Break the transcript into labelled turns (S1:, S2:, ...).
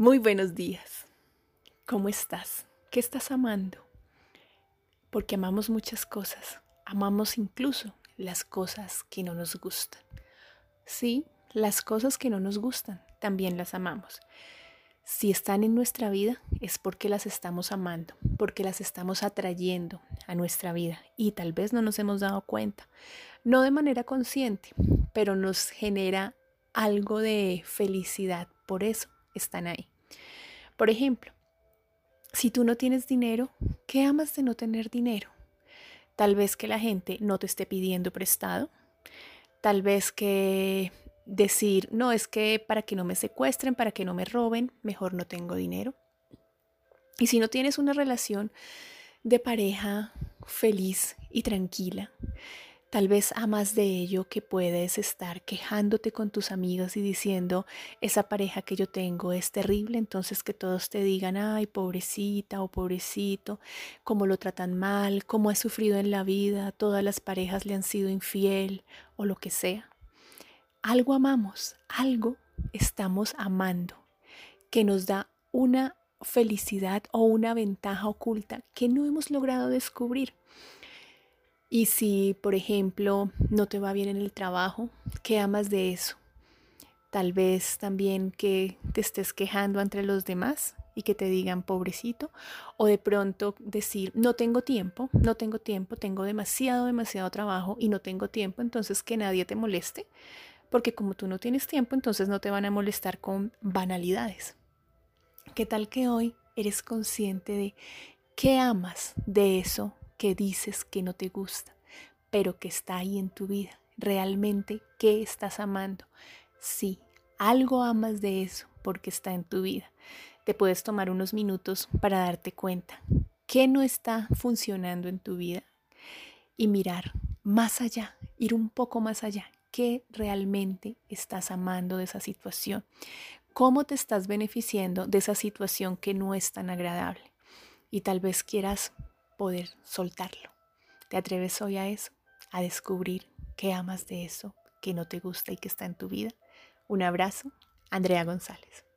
S1: Muy buenos días. ¿Cómo estás? ¿Qué estás amando? Porque amamos muchas cosas. Amamos incluso las cosas que no nos gustan. Sí, las cosas que no nos gustan también las amamos. Si están en nuestra vida es porque las estamos amando, porque las estamos atrayendo a nuestra vida y tal vez no nos hemos dado cuenta. No de manera consciente, pero nos genera algo de felicidad por eso están ahí. Por ejemplo, si tú no tienes dinero, ¿qué amas de no tener dinero? Tal vez que la gente no te esté pidiendo prestado. Tal vez que decir, no, es que para que no me secuestren, para que no me roben, mejor no tengo dinero. Y si no tienes una relación de pareja feliz y tranquila, Tal vez a más de ello que puedes estar quejándote con tus amigas y diciendo, esa pareja que yo tengo es terrible, entonces que todos te digan, ay, pobrecita o pobrecito, cómo lo tratan mal, cómo ha sufrido en la vida, todas las parejas le han sido infiel o lo que sea. Algo amamos, algo estamos amando que nos da una felicidad o una ventaja oculta que no hemos logrado descubrir. Y si, por ejemplo, no te va bien en el trabajo, ¿qué amas de eso? Tal vez también que te estés quejando entre los demás y que te digan pobrecito, o de pronto decir, no tengo tiempo, no tengo tiempo, tengo demasiado, demasiado trabajo y no tengo tiempo, entonces que nadie te moleste, porque como tú no tienes tiempo, entonces no te van a molestar con banalidades. ¿Qué tal que hoy eres consciente de qué amas de eso que dices que no te gusta, pero que está ahí en tu vida. Realmente, ¿qué estás amando? Sí, algo amas de eso porque está en tu vida. Te puedes tomar unos minutos para darte cuenta qué no está funcionando en tu vida y mirar más allá, ir un poco más allá. ¿Qué realmente estás amando de esa situación? ¿Cómo te estás beneficiando de esa situación que no es tan agradable? Y tal vez quieras poder soltarlo. ¿Te atreves hoy a eso? A descubrir qué amas de eso, que no te gusta y que está en tu vida. Un abrazo, Andrea González.